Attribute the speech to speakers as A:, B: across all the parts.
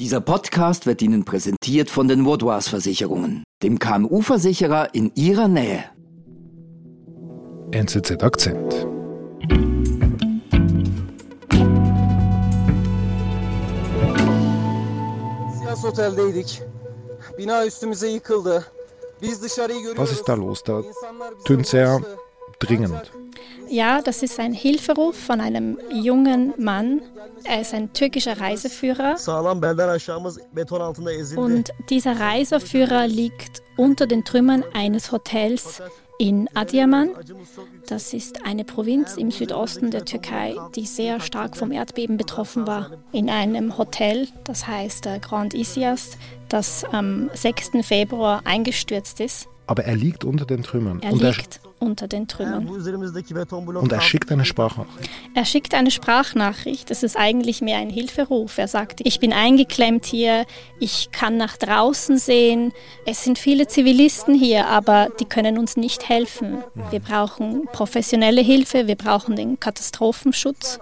A: Dieser Podcast wird Ihnen präsentiert von den Vaudois Versicherungen, dem KMU-Versicherer in Ihrer Nähe.
B: NZZ Akzent.
C: Siyas Otel'deydik. Bina üstümüze yıkıldı. Biz dışarıyı görüyoruz.
B: Was ist da los? Da tönt sehr dringend.
D: Ja, das ist ein Hilferuf von einem jungen Mann. Er ist ein türkischer Reiseführer und dieser Reiseführer liegt unter den Trümmern eines Hotels in Adiyaman. Das ist eine Provinz im Südosten der Türkei, die sehr stark vom Erdbeben betroffen war. In einem Hotel, das heißt äh, Grand Isias, das am 6. Februar eingestürzt ist.
B: Aber er liegt unter den Trümmern.
D: Er
B: und, er,
D: liegt unter den Trümmern.
B: Und er schickt eine Sprachnachricht.
D: Er schickt eine Sprachnachricht. Das ist eigentlich mehr ein Hilferuf. Er sagt, ich bin eingeklemmt hier, ich kann nach draußen sehen. Es sind viele Zivilisten hier, aber die können uns nicht helfen. Wir brauchen professionelle Hilfe, wir brauchen den Katastrophenschutz.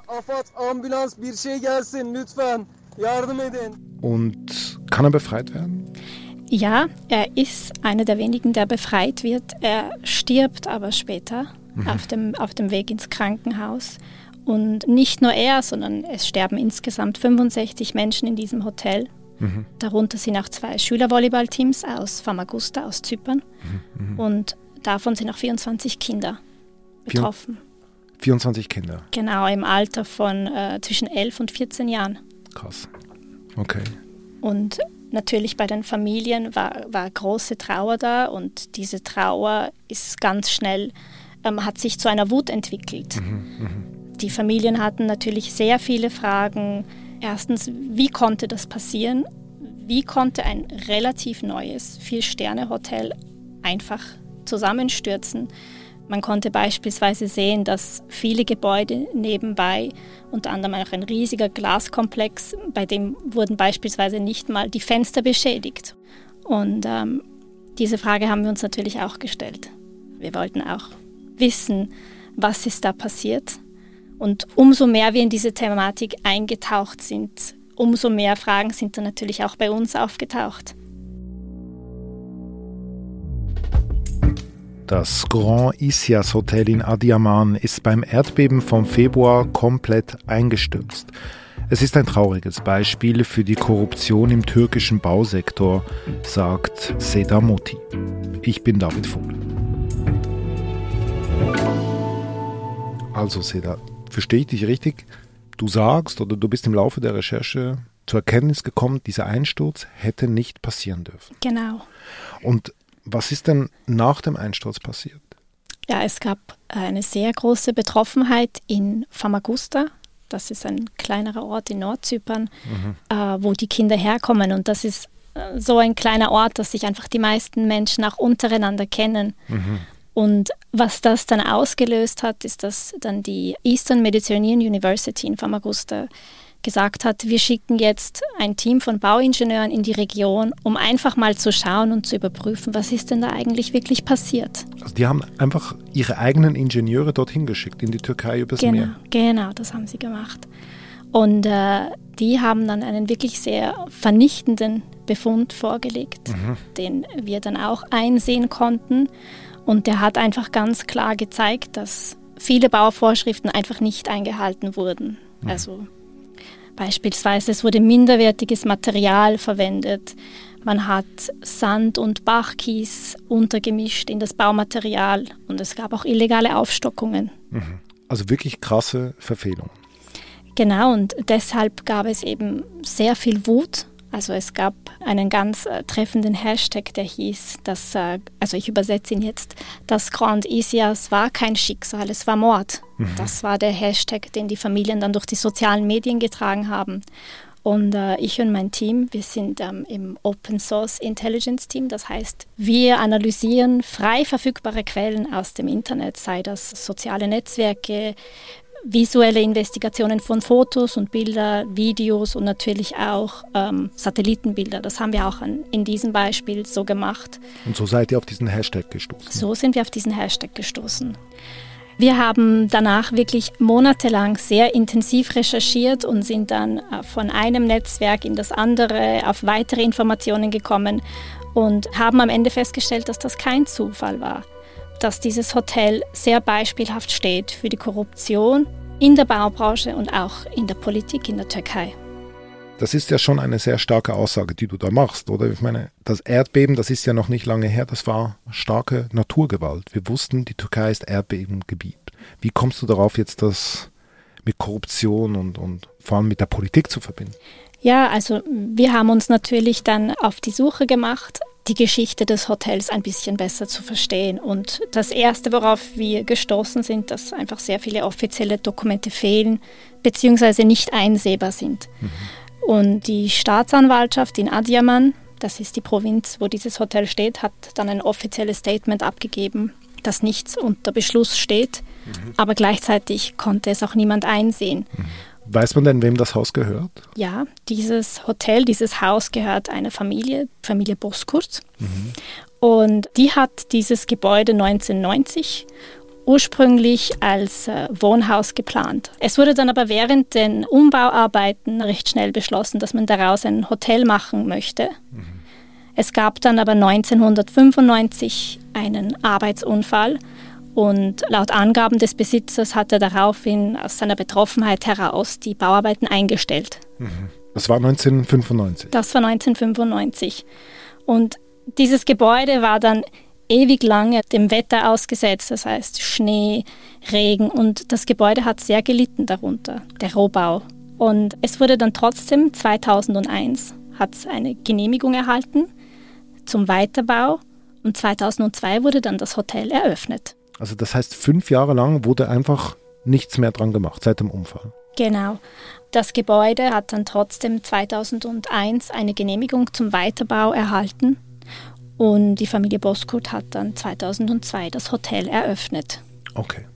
B: Und kann er befreit werden?
D: Ja, er ist einer der wenigen, der befreit wird. Er stirbt aber später auf, dem, auf dem Weg ins Krankenhaus. Und nicht nur er, sondern es sterben insgesamt 65 Menschen in diesem Hotel. Darunter sind auch zwei Schülervolleyballteams aus Famagusta, aus Zypern. Und davon sind auch 24 Kinder betroffen.
B: 24 Kinder.
D: Genau, im Alter von äh, zwischen 11 und 14 Jahren.
B: Krass. Okay.
D: Und natürlich bei den Familien war, war große Trauer da und diese Trauer ist ganz schnell, ähm, hat sich zu einer Wut entwickelt. Die Familien hatten natürlich sehr viele Fragen. Erstens, wie konnte das passieren? Wie konnte ein relativ neues Vier-Sterne-Hotel einfach zusammenstürzen? Man konnte beispielsweise sehen, dass viele Gebäude nebenbei, unter anderem auch ein riesiger Glaskomplex, bei dem wurden beispielsweise nicht mal die Fenster beschädigt. Und ähm, diese Frage haben wir uns natürlich auch gestellt. Wir wollten auch wissen, was ist da passiert. Und umso mehr wir in diese Thematik eingetaucht sind, umso mehr Fragen sind dann natürlich auch bei uns aufgetaucht.
B: Das Grand Isias Hotel in Adiyaman ist beim Erdbeben vom Februar komplett eingestürzt. Es ist ein trauriges Beispiel für die Korruption im türkischen Bausektor, sagt Seda Moti. Ich bin David Vogel. Also Seda, verstehe ich dich richtig? Du sagst oder du bist im Laufe der Recherche zur Erkenntnis gekommen, dieser Einsturz hätte nicht passieren dürfen.
D: Genau.
B: Und was ist denn nach dem Einsturz passiert?
D: Ja, es gab eine sehr große Betroffenheit in Famagusta. Das ist ein kleinerer Ort in Nordzypern, äh, wo die Kinder herkommen. Und das ist äh, so ein kleiner Ort, dass sich einfach die meisten Menschen auch untereinander kennen. Und was das dann ausgelöst hat, ist, dass dann die Eastern Mediterranean University in Famagusta gesagt hat, wir schicken jetzt ein Team von Bauingenieuren in die Region, um einfach mal zu schauen und zu überprüfen, was ist denn da eigentlich wirklich passiert.
B: Also die haben einfach ihre eigenen Ingenieure dorthin geschickt, in die Türkei übers
D: Genau,
B: Meer.
D: genau, das haben sie gemacht. Und äh, die haben dann einen wirklich sehr vernichtenden Befund vorgelegt, den wir dann auch einsehen konnten. Und der hat einfach ganz klar gezeigt, dass viele Bauvorschriften einfach nicht eingehalten wurden. Also beispielsweise es wurde minderwertiges Material verwendet. Man hat Sand und Bachkies untergemischt in das Baumaterial und es gab auch illegale Aufstockungen.
B: Also wirklich krasse Verfehlungen.
D: Genau, und deshalb gab es eben sehr viel Wut. Also es gab einen ganz äh, treffenden Hashtag, der hieß, dass, äh, also ich übersetze ihn jetzt, das Grand Isias war kein Schicksal, es war Mord. Das war der Hashtag, den die Familien dann durch die sozialen Medien getragen haben. Und äh, ich und mein Team, wir sind ähm, im Open Source Intelligence Team. Das heißt, wir analysieren frei verfügbare Quellen aus dem Internet, sei das soziale Netzwerke, visuelle Investigationen von Fotos und Bilder, Videos und natürlich auch ähm, Satellitenbilder. Das haben wir auch an, in diesem Beispiel so gemacht.
B: Und so seid ihr auf diesen Hashtag gestoßen.
D: So sind wir auf diesen Hashtag gestoßen. Wir haben danach wirklich monatelang sehr intensiv recherchiert und sind dann äh, von einem Netzwerk in das andere auf weitere Informationen gekommen und haben am Ende festgestellt, dass das kein Zufall war, dass dieses Hotel sehr beispielhaft steht für die Korruption in der Baubranche und auch in der Politik in der Türkei.
B: Das ist ja schon eine sehr starke Aussage, die du da machst, oder? Ich meine, das Erdbeben, das ist ja noch nicht lange her, das war starke Naturgewalt. Wir wussten, die Türkei ist Erdbebengebiet. Wie kommst du darauf, jetzt das mit Korruption und, und vor allem mit der Politik zu verbinden?
D: Ja, also wir haben uns natürlich dann auf die Suche gemacht, die Geschichte des Hotels ein bisschen besser zu verstehen. Und das Erste, worauf wir gestoßen sind, dass einfach sehr viele offizielle Dokumente fehlen bzw. nicht einsehbar sind. Mhm. Und die Staatsanwaltschaft in Adiaman, das ist die Provinz, wo dieses Hotel steht, hat dann ein offizielles Statement abgegeben, dass nichts unter Beschluss steht, mhm. aber gleichzeitig konnte es auch niemand einsehen.
B: Mhm. Weiß man denn, wem das Haus gehört?
D: Ja, dieses Hotel, dieses Haus gehört einer Familie, Familie Boskurt. Mhm. Und die hat dieses Gebäude 1990 ursprünglich als äh, Wohnhaus geplant. Es wurde dann aber während den Umbauarbeiten recht schnell beschlossen, dass man daraus ein Hotel machen möchte. Mhm. Es gab dann aber 1995 einen Arbeitsunfall und laut Angaben des Besitzers hat er daraufhin aus seiner Betroffenheit heraus die Bauarbeiten eingestellt.
B: Mhm. Das war 1995.
D: Das war 1995. Und dieses Gebäude war dann ewig lange dem Wetter ausgesetzt, das heißt Schnee, Regen und das Gebäude hat sehr gelitten darunter, der Rohbau. Und es wurde dann trotzdem 2001 hat es eine Genehmigung erhalten zum Weiterbau und 2002 wurde dann das Hotel eröffnet.
B: Also das heißt, fünf Jahre lang wurde einfach nichts mehr dran gemacht seit dem Unfall.
D: Genau. Das Gebäude hat dann trotzdem 2001 eine Genehmigung zum Weiterbau erhalten und die Familie Boskurt hat dann 2002 das Hotel eröffnet.
B: Okay.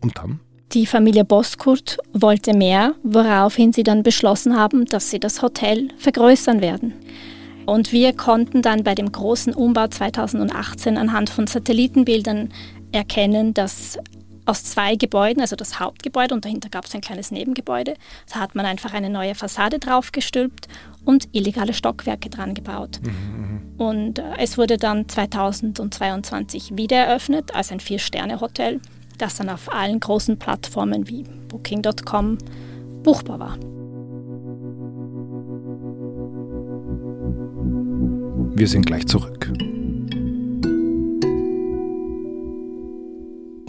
B: Und dann?
D: Die Familie Boskurt wollte mehr, woraufhin sie dann beschlossen haben, dass sie das Hotel vergrößern werden. Und wir konnten dann bei dem großen Umbau 2018 anhand von Satellitenbildern erkennen, dass aus zwei Gebäuden, also das Hauptgebäude und dahinter gab es ein kleines Nebengebäude, da hat man einfach eine neue Fassade draufgestülpt und illegale Stockwerke dran gebaut. Mhm, mhm. und äh, es wurde dann 2022 wieder eröffnet als ein Vier-Sterne-Hotel, das dann auf allen großen Plattformen wie Booking.com buchbar war.
B: Wir sind gleich zurück.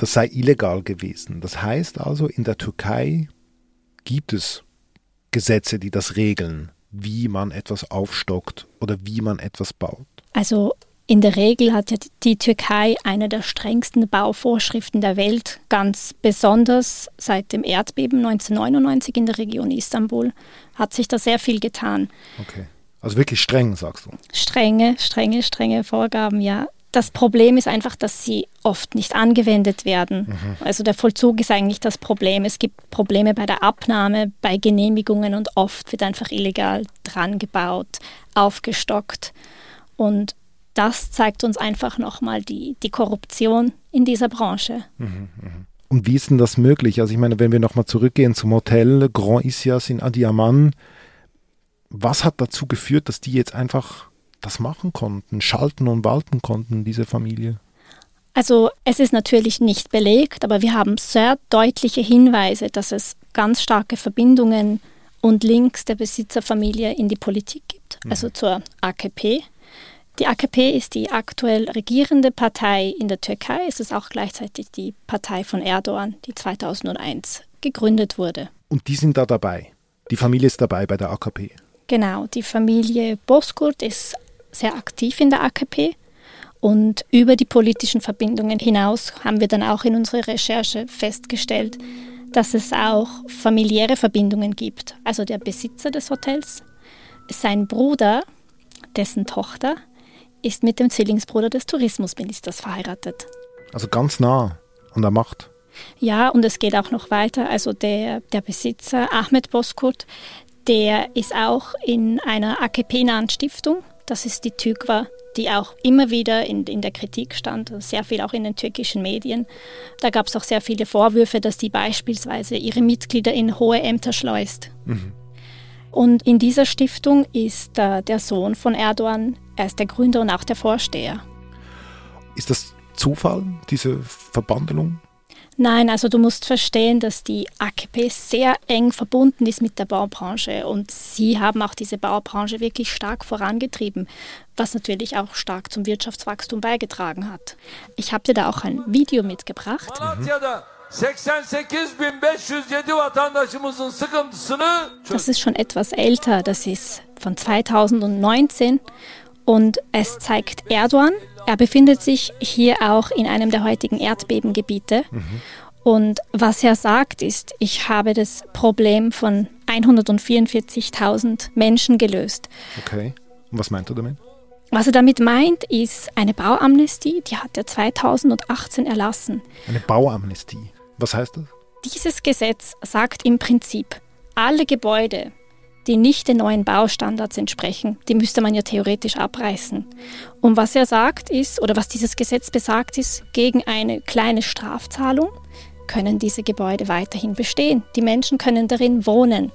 B: das sei illegal gewesen. Das heißt also, in der Türkei gibt es Gesetze, die das regeln, wie man etwas aufstockt oder wie man etwas baut.
D: Also in der Regel hat ja die Türkei eine der strengsten Bauvorschriften der Welt, ganz besonders seit dem Erdbeben 1999 in der Region Istanbul hat sich da sehr viel getan.
B: Okay. Also wirklich streng, sagst du?
D: Strenge, strenge, strenge Vorgaben, ja. Das Problem ist einfach, dass sie oft nicht angewendet werden. Mhm. Also der Vollzug ist eigentlich das Problem. Es gibt Probleme bei der Abnahme, bei Genehmigungen und oft wird einfach illegal dran gebaut, aufgestockt. Und das zeigt uns einfach nochmal die, die Korruption in dieser Branche. Mhm,
B: mhm. Und wie ist denn das möglich? Also ich meine, wenn wir nochmal zurückgehen zum Hotel Grand Isias in Adiaman, was hat dazu geführt, dass die jetzt einfach das machen konnten, schalten und walten konnten, diese Familie?
D: Also es ist natürlich nicht belegt, aber wir haben sehr deutliche Hinweise, dass es ganz starke Verbindungen und Links der Besitzerfamilie in die Politik gibt, mhm. also zur AKP. Die AKP ist die aktuell regierende Partei in der Türkei. Es ist auch gleichzeitig die Partei von Erdogan, die 2001 gegründet wurde.
B: Und die sind da dabei? Die Familie ist dabei bei der AKP?
D: Genau, die Familie Boskurt ist sehr aktiv in der AKP. Und über die politischen Verbindungen hinaus haben wir dann auch in unserer Recherche festgestellt, dass es auch familiäre Verbindungen gibt. Also der Besitzer des Hotels, sein Bruder, dessen Tochter, ist mit dem Zwillingsbruder des Tourismusministers verheiratet.
B: Also ganz nah an der Macht.
D: Ja, und es geht auch noch weiter. Also der, der Besitzer Ahmed Boskurt, der ist auch in einer AKP-nahen Stiftung. Das ist die TÜGWA, die auch immer wieder in, in der Kritik stand, sehr viel auch in den türkischen Medien. Da gab es auch sehr viele Vorwürfe, dass die beispielsweise ihre Mitglieder in hohe Ämter schleust. Mhm. Und in dieser Stiftung ist äh, der Sohn von Erdogan, er ist der Gründer und auch der Vorsteher.
B: Ist das Zufall, diese Verbandelung?
D: Nein, also du musst verstehen, dass die AKP sehr eng verbunden ist mit der Baubranche und sie haben auch diese Baubranche wirklich stark vorangetrieben, was natürlich auch stark zum Wirtschaftswachstum beigetragen hat. Ich habe dir da auch ein Video mitgebracht. Das ist schon etwas älter, das ist von 2019 und es zeigt Erdogan. Er befindet sich hier auch in einem der heutigen Erdbebengebiete. Mhm. Und was er sagt ist, ich habe das Problem von 144.000 Menschen gelöst.
B: Okay. Und was meint er damit?
D: Was er damit meint, ist eine Bauamnestie, die hat er 2018 erlassen.
B: Eine Bauamnestie. Was heißt das?
D: Dieses Gesetz sagt im Prinzip, alle Gebäude, die nicht den neuen Baustandards entsprechen, die müsste man ja theoretisch abreißen. Und was er sagt ist, oder was dieses Gesetz besagt ist, gegen eine kleine Strafzahlung können diese Gebäude weiterhin bestehen. Die Menschen können darin wohnen.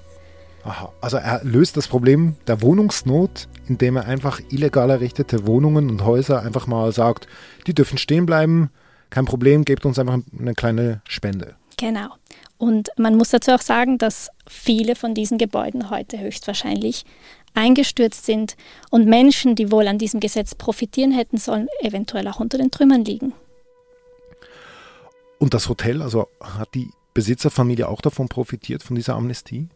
B: Aha, also er löst das Problem der Wohnungsnot, indem er einfach illegal errichtete Wohnungen und Häuser einfach mal sagt, die dürfen stehen bleiben, kein Problem, gebt uns einfach eine kleine Spende.
D: Genau. Und man muss dazu auch sagen, dass viele von diesen Gebäuden heute höchstwahrscheinlich eingestürzt sind und Menschen, die wohl an diesem Gesetz profitieren hätten sollen, eventuell auch unter den Trümmern liegen.
B: Und das Hotel, also hat die Besitzerfamilie auch davon profitiert, von dieser Amnestie?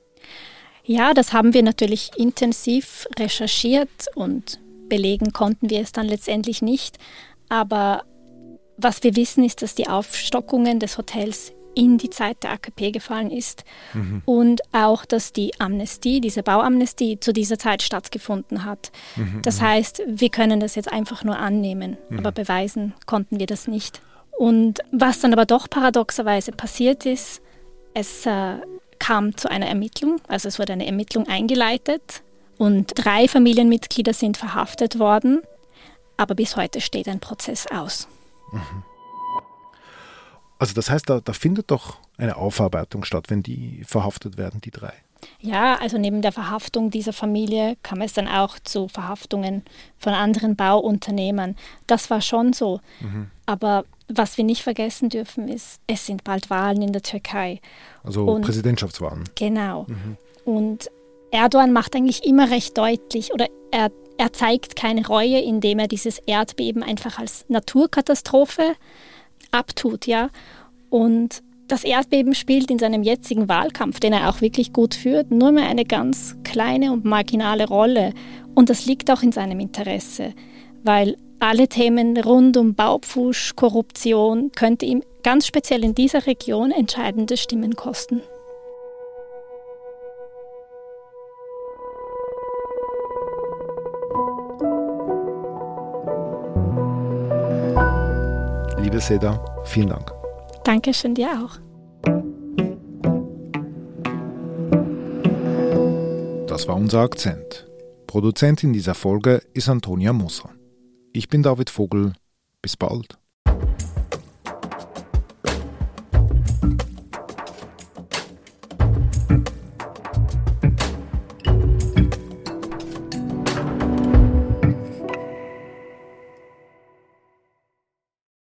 D: Ja, das haben wir natürlich intensiv recherchiert und belegen konnten wir es dann letztendlich nicht. Aber was wir wissen, ist, dass die Aufstockungen des Hotels in die Zeit der AKP gefallen ist mhm. und auch, dass die Amnestie, diese Bauamnestie zu dieser Zeit stattgefunden hat. Mhm. Das mhm. heißt, wir können das jetzt einfach nur annehmen, mhm. aber beweisen konnten wir das nicht. Und was dann aber doch paradoxerweise passiert ist, es äh, kam zu einer Ermittlung, also es wurde eine Ermittlung eingeleitet und drei Familienmitglieder sind verhaftet worden, aber bis heute steht ein Prozess aus. Mhm.
B: Also das heißt, da, da findet doch eine Aufarbeitung statt, wenn die verhaftet werden, die drei.
D: Ja, also neben der Verhaftung dieser Familie kam es dann auch zu Verhaftungen von anderen Bauunternehmern. Das war schon so. Mhm. Aber was wir nicht vergessen dürfen, ist, es sind bald Wahlen in der Türkei.
B: Also Und, Präsidentschaftswahlen.
D: Genau. Mhm. Und Erdogan macht eigentlich immer recht deutlich oder er, er zeigt keine Reue, indem er dieses Erdbeben einfach als Naturkatastrophe abtut, ja. Und das Erdbeben spielt in seinem jetzigen Wahlkampf, den er auch wirklich gut führt, nur mehr eine ganz kleine und marginale Rolle. Und das liegt auch in seinem Interesse, weil alle Themen rund um Baupfusch, Korruption könnte ihm ganz speziell in dieser Region entscheidende Stimmen kosten.
B: Liebe Seda, vielen Dank.
D: Dankeschön dir auch.
B: Das war unser Akzent. Produzentin dieser Folge ist Antonia Moser. Ich bin David Vogel. Bis bald.